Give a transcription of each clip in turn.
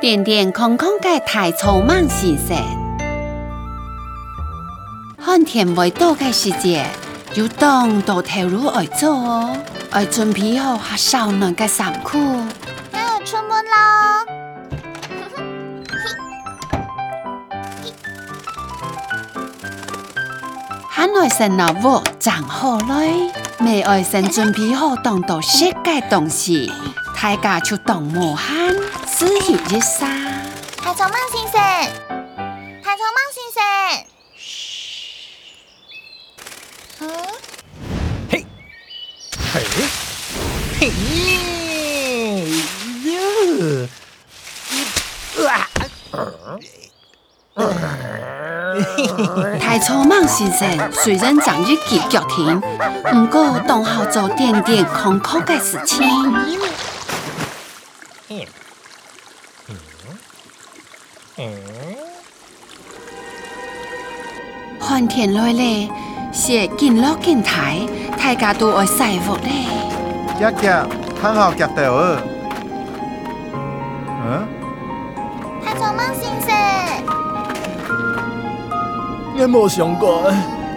点点空空，皆太匆忙心心。看天未到的世界，有当到铁路而走哦，而准备好下少年的辛苦。出门啦！喊外甥老屋长好来，未外甥准备好，当到世界东西，大家就当莫喊。太匆忙先生，太匆忙先生。嘘。嘿，嘿，嘿耶！呀，哇！嘿嘿嘿耶嘿嘿嘿太匆忙先生，虽然昨日极脚甜，不过当好做点点空康嘅事情。旱天来嘞，是台，大家都爱晒服嘞。嗯？他臭莽先生。我冇想过，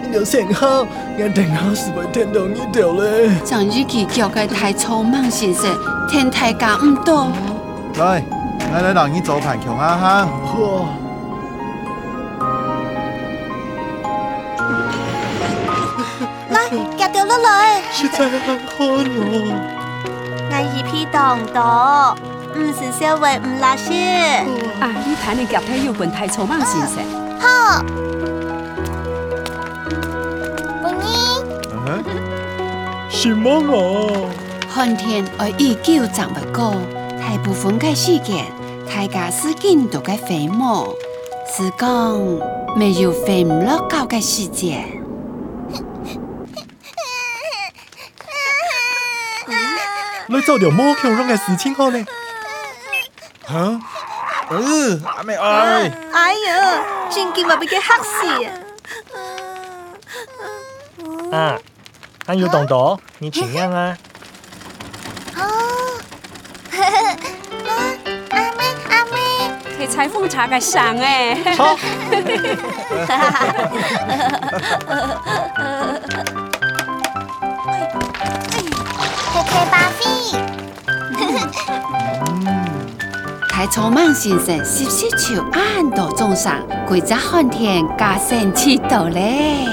你着先好，我定好是会听到你条嘞。上级叫个太匆忙先生，天太价唔多。来。来来，让你走盘穷啊哈！来，夹掉落来。实在很可哦。我一批栋土，唔是社会唔垃圾。啊，你盘的夹体又笨，太臭莽先生。好。滚你！嗯哼。是莽啊！汉天爱已久，长不高，大部分开事件。大家使劲涂个肥毛，是讲没有肥皂高个世界。你做条毛巾让的事情好嘞，哈？哎呀，今天么变个死啊！还有豆豆，你怎样啊？采凤查的香哎，好。哈哈哈哈！哈台中万先生湿湿手按大钟上，几只旱天加身起肚嘞。